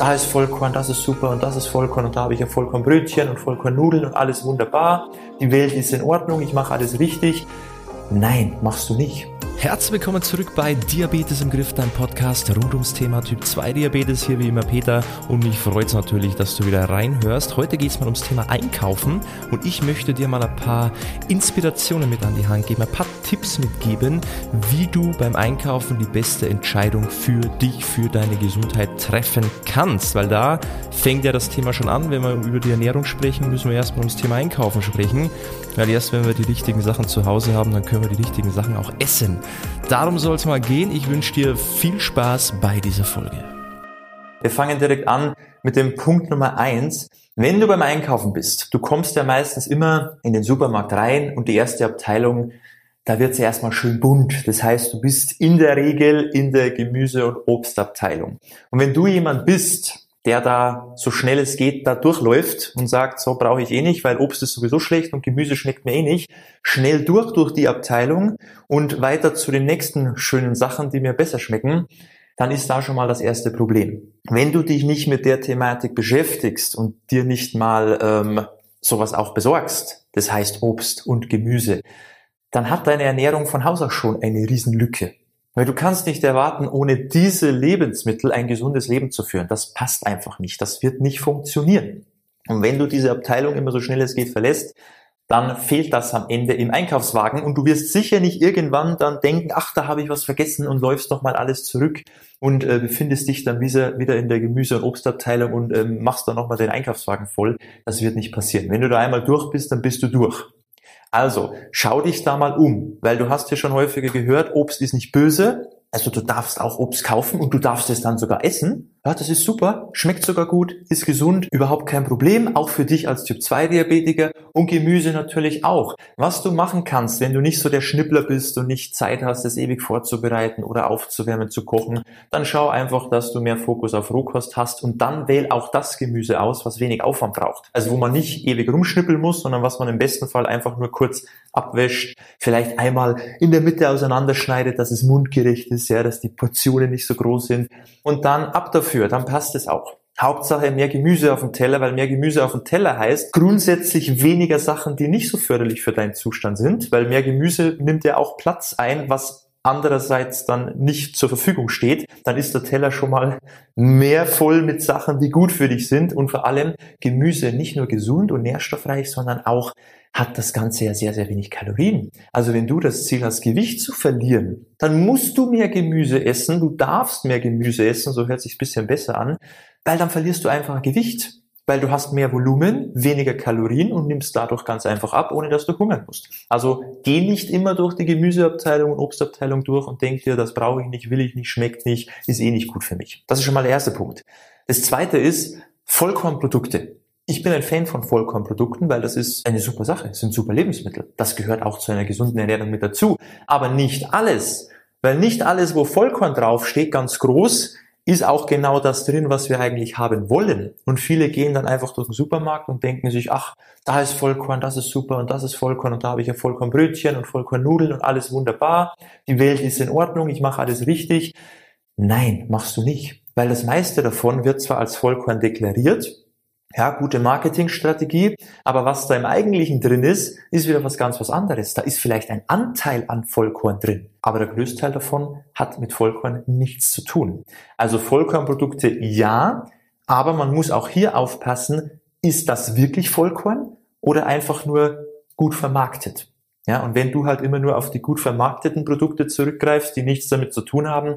da ist Vollkorn, das ist super und das ist Vollkorn und da habe ich ja Vollkornbrötchen und Vollkornnudeln und alles wunderbar. Die Welt ist in Ordnung, ich mache alles richtig. Nein, machst du nicht. Herzlich willkommen zurück bei Diabetes im Griff, dein Podcast rund ums Thema Typ 2 Diabetes. Hier wie immer Peter und mich freut es natürlich, dass du wieder reinhörst. Heute geht es mal ums Thema Einkaufen und ich möchte dir mal ein paar Inspirationen mit an die Hand geben, ein paar Tipps mitgeben, wie du beim Einkaufen die beste Entscheidung für dich, für deine Gesundheit treffen kannst. Weil da fängt ja das Thema schon an. Wenn wir über die Ernährung sprechen, müssen wir erstmal ums Thema Einkaufen sprechen. Weil erst wenn wir die richtigen Sachen zu Hause haben, dann können wir die richtigen Sachen auch essen. Darum soll es mal gehen. Ich wünsche dir viel Spaß bei dieser Folge. Wir fangen direkt an mit dem Punkt Nummer eins. Wenn du beim Einkaufen bist, du kommst ja meistens immer in den Supermarkt rein und die erste Abteilung, da wird sie erstmal schön bunt. Das heißt, du bist in der Regel in der Gemüse- und Obstabteilung. Und wenn du jemand bist, der da so schnell es geht da durchläuft und sagt, so brauche ich eh nicht, weil Obst ist sowieso schlecht und Gemüse schmeckt mir eh nicht, schnell durch durch die Abteilung und weiter zu den nächsten schönen Sachen, die mir besser schmecken, dann ist da schon mal das erste Problem. Wenn du dich nicht mit der Thematik beschäftigst und dir nicht mal ähm, sowas auch besorgst, das heißt Obst und Gemüse, dann hat deine Ernährung von Haus aus schon eine Riesenlücke. Weil du kannst nicht erwarten, ohne diese Lebensmittel ein gesundes Leben zu führen. Das passt einfach nicht. Das wird nicht funktionieren. Und wenn du diese Abteilung immer so schnell es geht verlässt, dann fehlt das am Ende im Einkaufswagen und du wirst sicher nicht irgendwann dann denken, ach, da habe ich was vergessen und läufst doch mal alles zurück und äh, befindest dich dann wieder, wieder in der Gemüse- und Obstabteilung und ähm, machst dann nochmal den Einkaufswagen voll. Das wird nicht passieren. Wenn du da einmal durch bist, dann bist du durch. Also, schau dich da mal um, weil du hast ja schon häufiger gehört, Obst ist nicht böse, also du darfst auch Obst kaufen und du darfst es dann sogar essen. Ja, das ist super, schmeckt sogar gut, ist gesund, überhaupt kein Problem, auch für dich als Typ 2 Diabetiker und Gemüse natürlich auch. Was du machen kannst, wenn du nicht so der Schnippler bist und nicht Zeit hast, es ewig vorzubereiten oder aufzuwärmen, zu kochen, dann schau einfach, dass du mehr Fokus auf Rohkost hast und dann wähl auch das Gemüse aus, was wenig Aufwand braucht. Also wo man nicht ewig rumschnippeln muss, sondern was man im besten Fall einfach nur kurz abwäscht, vielleicht einmal in der Mitte auseinanderschneidet, dass es mundgerecht ist, ja, dass die Portionen nicht so groß sind und dann ab dafür, dann passt es auch. Hauptsache mehr Gemüse auf dem Teller, weil mehr Gemüse auf dem Teller heißt grundsätzlich weniger Sachen, die nicht so förderlich für deinen Zustand sind, weil mehr Gemüse nimmt ja auch Platz ein, was andererseits dann nicht zur Verfügung steht, dann ist der Teller schon mal mehr voll mit Sachen, die gut für dich sind. Und vor allem Gemüse nicht nur gesund und nährstoffreich, sondern auch hat das Ganze ja sehr, sehr wenig Kalorien. Also wenn du das Ziel hast, Gewicht zu verlieren, dann musst du mehr Gemüse essen, du darfst mehr Gemüse essen, so hört sich ein bisschen besser an, weil dann verlierst du einfach Gewicht weil du hast mehr Volumen, weniger Kalorien und nimmst dadurch ganz einfach ab, ohne dass du hungern musst. Also geh nicht immer durch die Gemüseabteilung und Obstabteilung durch und denk dir, das brauche ich nicht, will ich nicht, schmeckt nicht, ist eh nicht gut für mich. Das ist schon mal der erste Punkt. Das zweite ist Vollkornprodukte. Ich bin ein Fan von Vollkornprodukten, weil das ist eine super Sache, das sind super Lebensmittel. Das gehört auch zu einer gesunden Ernährung mit dazu. Aber nicht alles. Weil nicht alles, wo Vollkorn draufsteht, ganz groß, ist auch genau das drin, was wir eigentlich haben wollen. Und viele gehen dann einfach durch den Supermarkt und denken sich, ach, da ist Vollkorn, das ist super und das ist Vollkorn und da habe ich ja Vollkornbrötchen und Vollkornnudeln und alles wunderbar. Die Welt ist in Ordnung, ich mache alles richtig. Nein, machst du nicht. Weil das meiste davon wird zwar als Vollkorn deklariert, ja, gute Marketingstrategie. Aber was da im Eigentlichen drin ist, ist wieder was ganz was anderes. Da ist vielleicht ein Anteil an Vollkorn drin. Aber der größte Teil davon hat mit Vollkorn nichts zu tun. Also Vollkornprodukte ja, aber man muss auch hier aufpassen, ist das wirklich Vollkorn oder einfach nur gut vermarktet? Ja, und wenn du halt immer nur auf die gut vermarkteten Produkte zurückgreifst, die nichts damit zu tun haben,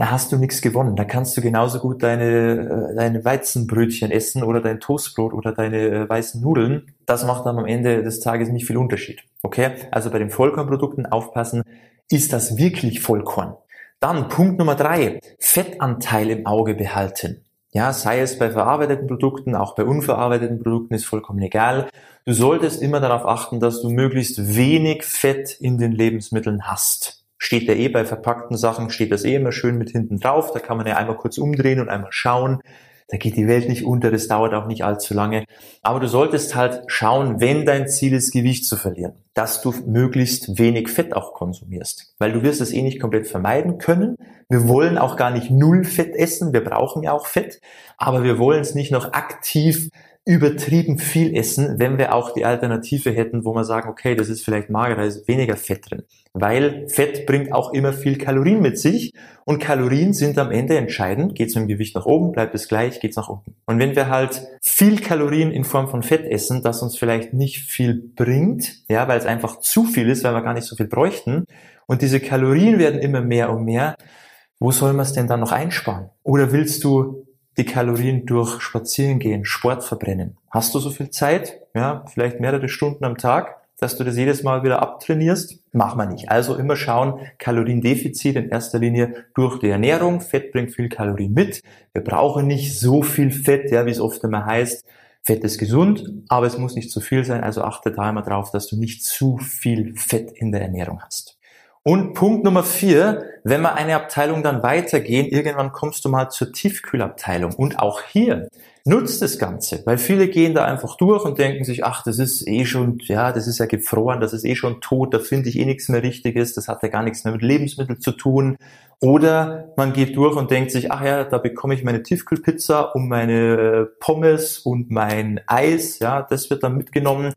da hast du nichts gewonnen. Da kannst du genauso gut deine, äh, deine Weizenbrötchen essen oder dein Toastbrot oder deine äh, weißen Nudeln. Das macht dann am Ende des Tages nicht viel Unterschied. Okay? Also bei den Vollkornprodukten aufpassen, ist das wirklich Vollkorn? Dann Punkt Nummer drei, Fettanteil im Auge behalten. Ja, sei es bei verarbeiteten Produkten, auch bei unverarbeiteten Produkten ist vollkommen egal. Du solltest immer darauf achten, dass du möglichst wenig Fett in den Lebensmitteln hast steht ja eh bei verpackten Sachen, steht das eh immer schön mit hinten drauf. Da kann man ja einmal kurz umdrehen und einmal schauen. Da geht die Welt nicht unter, das dauert auch nicht allzu lange. Aber du solltest halt schauen, wenn dein Ziel ist, Gewicht zu verlieren, dass du möglichst wenig Fett auch konsumierst. Weil du wirst es eh nicht komplett vermeiden können. Wir wollen auch gar nicht null Fett essen. Wir brauchen ja auch Fett. Aber wir wollen es nicht noch aktiv übertrieben viel essen, wenn wir auch die Alternative hätten, wo wir sagen, okay, das ist vielleicht mager, da ist weniger Fett drin. Weil Fett bringt auch immer viel Kalorien mit sich und Kalorien sind am Ende entscheidend. Geht es mit dem Gewicht nach oben, bleibt es gleich, geht es nach unten. Und wenn wir halt viel Kalorien in Form von Fett essen, das uns vielleicht nicht viel bringt, ja, weil es einfach zu viel ist, weil wir gar nicht so viel bräuchten, und diese Kalorien werden immer mehr und mehr, wo soll man es denn dann noch einsparen? Oder willst du die Kalorien durch Spazierengehen, Sport verbrennen. Hast du so viel Zeit? Ja, vielleicht mehrere Stunden am Tag, dass du das jedes Mal wieder abtrainierst? Mach mal nicht. Also immer schauen, Kaloriendefizit in erster Linie durch die Ernährung. Fett bringt viel Kalorien mit. Wir brauchen nicht so viel Fett, ja, wie es oft immer heißt. Fett ist gesund, aber es muss nicht zu viel sein. Also achte da immer drauf, dass du nicht zu viel Fett in der Ernährung hast. Und Punkt Nummer vier, wenn wir eine Abteilung dann weitergehen, irgendwann kommst du mal zur Tiefkühlabteilung. Und auch hier nutzt das Ganze, weil viele gehen da einfach durch und denken sich, ach, das ist eh schon, ja, das ist ja gefroren, das ist eh schon tot, da finde ich eh nichts mehr Richtiges, das hat ja gar nichts mehr mit Lebensmitteln zu tun. Oder man geht durch und denkt sich, ach ja, da bekomme ich meine Tiefkühlpizza und meine Pommes und mein Eis, ja, das wird dann mitgenommen.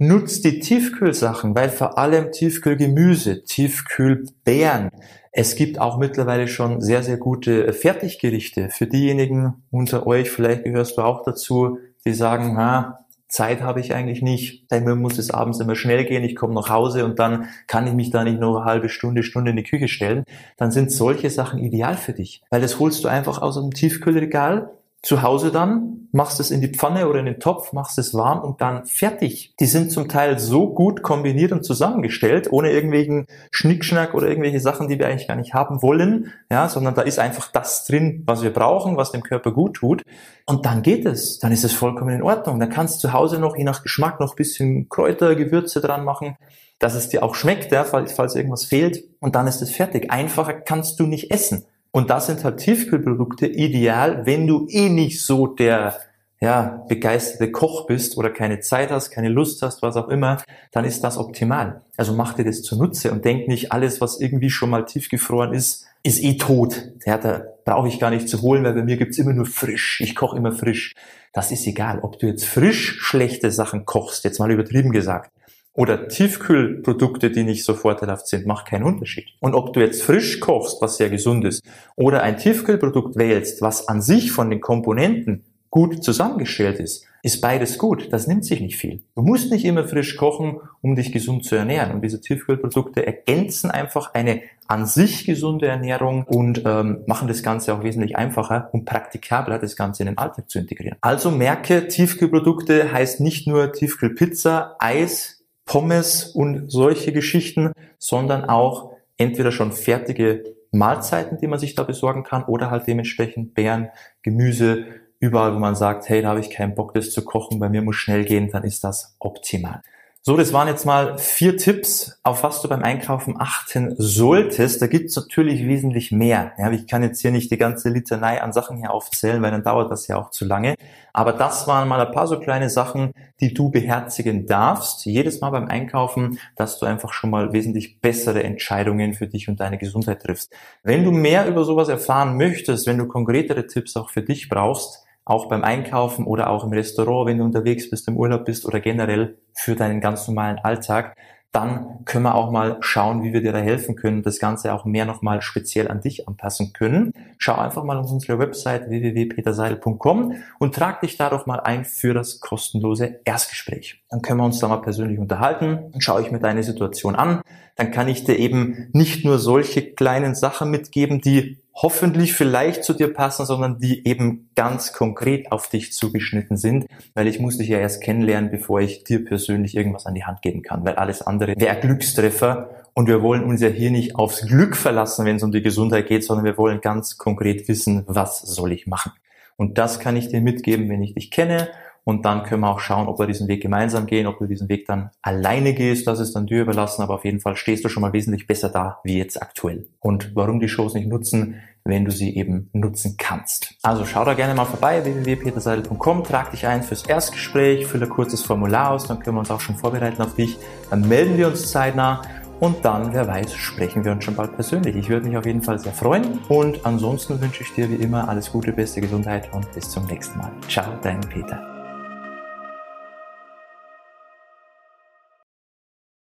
Nutzt die Tiefkühlsachen, weil vor allem Tiefkühlgemüse, Tiefkühlbeeren, es gibt auch mittlerweile schon sehr, sehr gute Fertiggerichte. Für diejenigen unter euch, vielleicht gehörst du auch dazu, die sagen, ha, Zeit habe ich eigentlich nicht, denn mir muss es abends immer schnell gehen, ich komme nach Hause und dann kann ich mich da nicht noch eine halbe Stunde, Stunde in die Küche stellen, dann sind solche Sachen ideal für dich, weil das holst du einfach aus dem Tiefkühlregal, zu Hause dann, machst es in die Pfanne oder in den Topf, machst es warm und dann fertig. Die sind zum Teil so gut kombiniert und zusammengestellt, ohne irgendwelchen Schnickschnack oder irgendwelche Sachen, die wir eigentlich gar nicht haben wollen, ja, sondern da ist einfach das drin, was wir brauchen, was dem Körper gut tut. Und dann geht es. Dann ist es vollkommen in Ordnung. Dann kannst du zu Hause noch, je nach Geschmack, noch bisschen Kräuter, Gewürze dran machen, dass es dir auch schmeckt, ja, falls, falls irgendwas fehlt. Und dann ist es fertig. Einfacher kannst du nicht essen. Und das sind halt Tiefkühlprodukte ideal, wenn du eh nicht so der ja, begeisterte Koch bist oder keine Zeit hast, keine Lust hast, was auch immer, dann ist das optimal. Also mach dir das zunutze und denk nicht, alles, was irgendwie schon mal tiefgefroren ist, ist eh tot. Ja, da brauche ich gar nicht zu holen, weil bei mir gibt's immer nur frisch. Ich koche immer frisch. Das ist egal, ob du jetzt frisch schlechte Sachen kochst, jetzt mal übertrieben gesagt, oder Tiefkühlprodukte, die nicht so vorteilhaft sind, macht keinen Unterschied. Und ob du jetzt frisch kochst, was sehr gesund ist, oder ein Tiefkühlprodukt wählst, was an sich von den Komponenten gut zusammengestellt ist, ist beides gut. Das nimmt sich nicht viel. Du musst nicht immer frisch kochen, um dich gesund zu ernähren. Und diese Tiefkühlprodukte ergänzen einfach eine an sich gesunde Ernährung und ähm, machen das Ganze auch wesentlich einfacher und praktikabler, das Ganze in den Alltag zu integrieren. Also merke, Tiefkühlprodukte heißt nicht nur Tiefkühlpizza, Eis, Pommes und solche Geschichten, sondern auch entweder schon fertige Mahlzeiten, die man sich da besorgen kann, oder halt dementsprechend Beeren, Gemüse, überall, wo man sagt, hey, da habe ich keinen Bock, das zu kochen, bei mir muss schnell gehen, dann ist das optimal. So, das waren jetzt mal vier Tipps, auf was du beim Einkaufen achten solltest. Da gibt's natürlich wesentlich mehr. Ja, ich kann jetzt hier nicht die ganze Litanei an Sachen hier aufzählen, weil dann dauert das ja auch zu lange. Aber das waren mal ein paar so kleine Sachen, die du beherzigen darfst, jedes Mal beim Einkaufen, dass du einfach schon mal wesentlich bessere Entscheidungen für dich und deine Gesundheit triffst. Wenn du mehr über sowas erfahren möchtest, wenn du konkretere Tipps auch für dich brauchst, auch beim Einkaufen oder auch im Restaurant, wenn du unterwegs bist, im Urlaub bist oder generell für deinen ganz normalen Alltag, dann können wir auch mal schauen, wie wir dir da helfen können, das Ganze auch mehr nochmal speziell an dich anpassen können. Schau einfach mal auf unsere Website www.peterseidel.com und trag dich da doch mal ein für das kostenlose Erstgespräch. Dann können wir uns da mal persönlich unterhalten, dann schaue ich mir deine Situation an, dann kann ich dir eben nicht nur solche kleinen Sachen mitgeben, die hoffentlich vielleicht zu dir passen, sondern die eben ganz konkret auf dich zugeschnitten sind, weil ich muss dich ja erst kennenlernen, bevor ich dir persönlich irgendwas an die Hand geben kann, weil alles andere wäre Glückstreffer. Und wir wollen uns ja hier nicht aufs Glück verlassen, wenn es um die Gesundheit geht, sondern wir wollen ganz konkret wissen, was soll ich machen. Und das kann ich dir mitgeben, wenn ich dich kenne und dann können wir auch schauen, ob wir diesen Weg gemeinsam gehen, ob du diesen Weg dann alleine gehst. Das ist dann dir überlassen. Aber auf jeden Fall stehst du schon mal wesentlich besser da, wie jetzt aktuell. Und warum die Shows nicht nutzen, wenn du sie eben nutzen kannst. Also schau da gerne mal vorbei, www.peterseidel.com, trag dich ein fürs Erstgespräch, fülle ein kurzes Formular aus, dann können wir uns auch schon vorbereiten auf dich. Dann melden wir uns zeitnah und dann, wer weiß, sprechen wir uns schon bald persönlich. Ich würde mich auf jeden Fall sehr freuen und ansonsten wünsche ich dir wie immer alles Gute, beste Gesundheit und bis zum nächsten Mal. Ciao, dein Peter.